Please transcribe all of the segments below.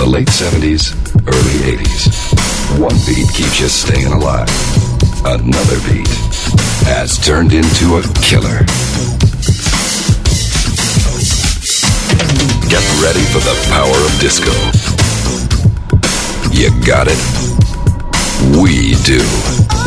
The late 70s, early 80s. One beat keeps you staying alive. Another beat has turned into a killer. Get ready for the power of disco. You got it? We do.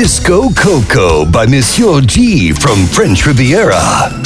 Disco Coco by Monsieur G from French Riviera.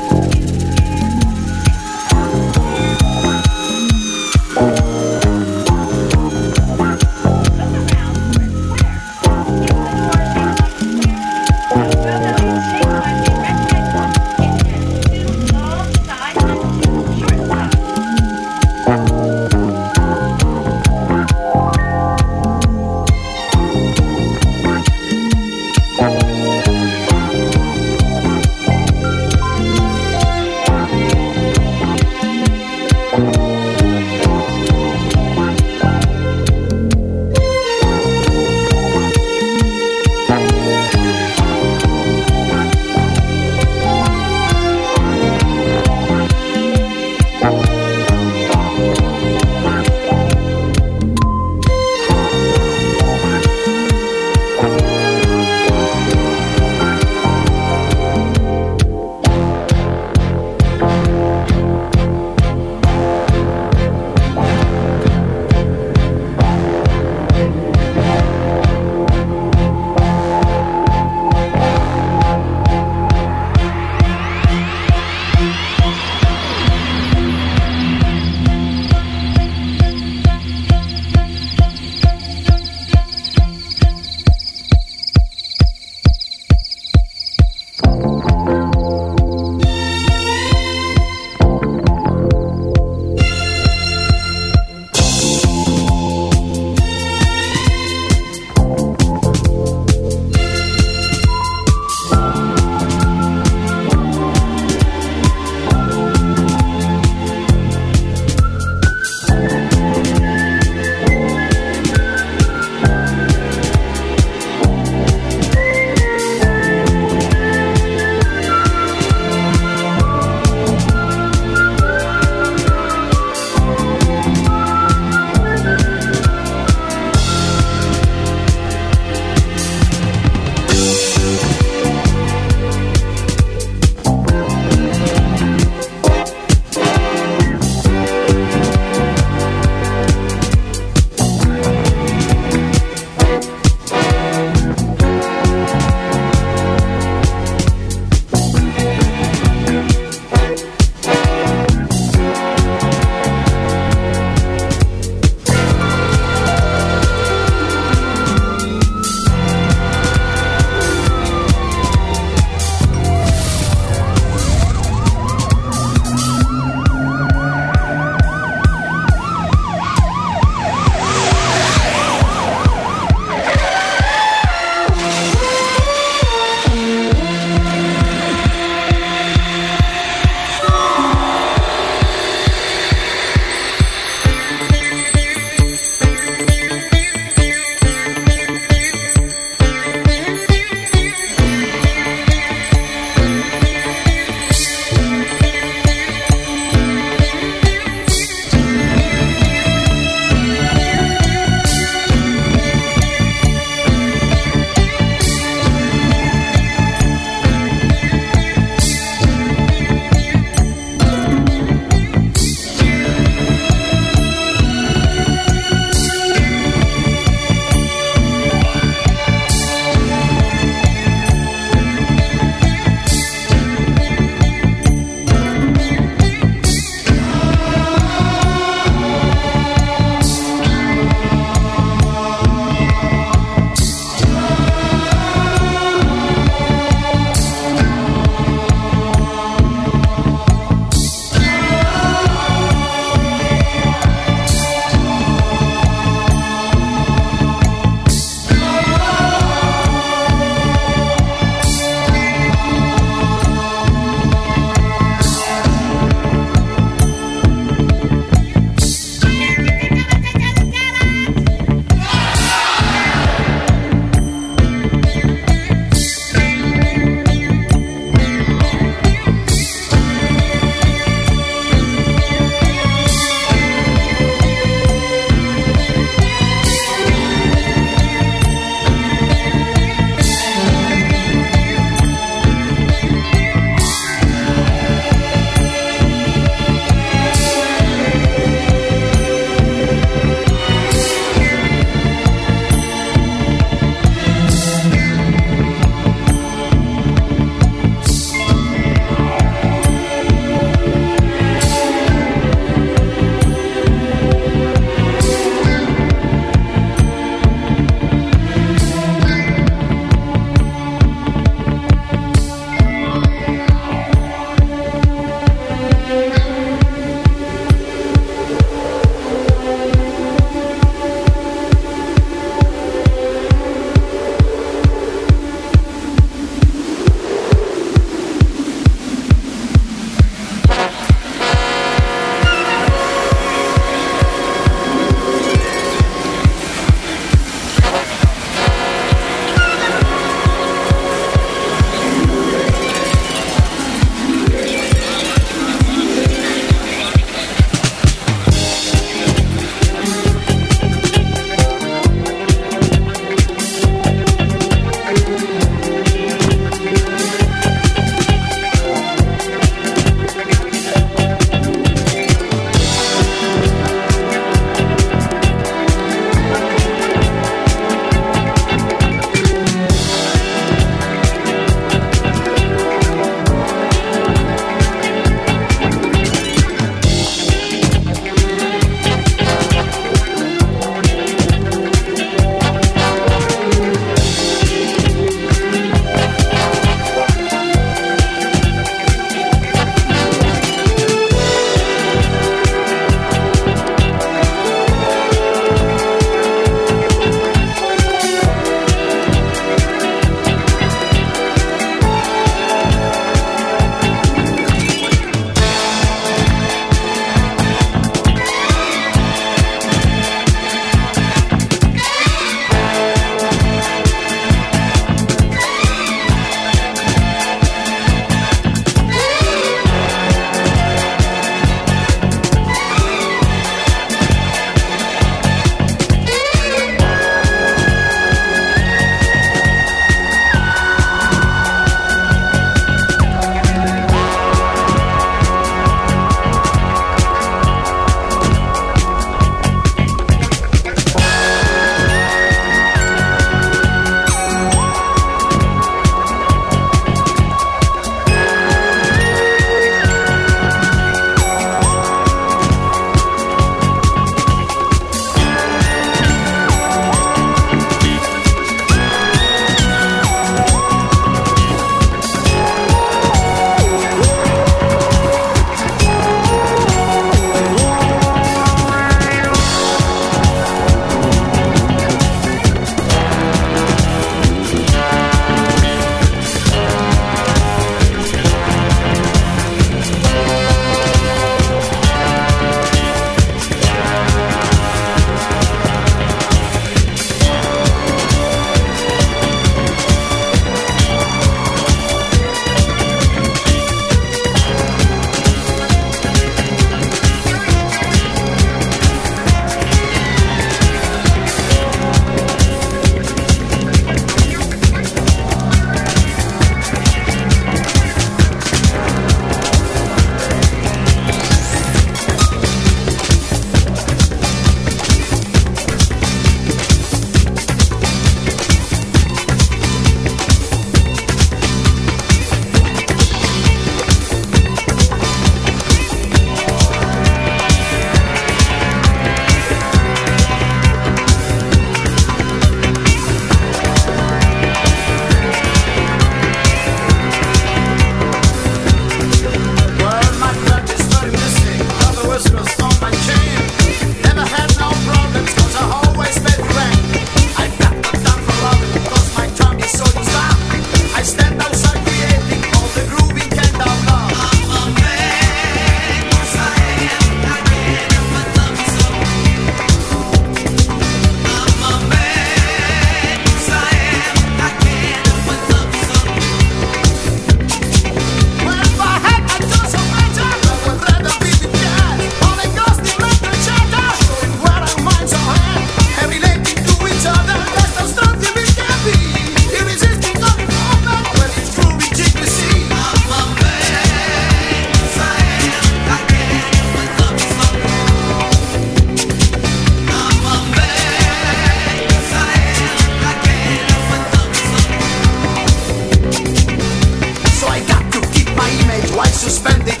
life suspended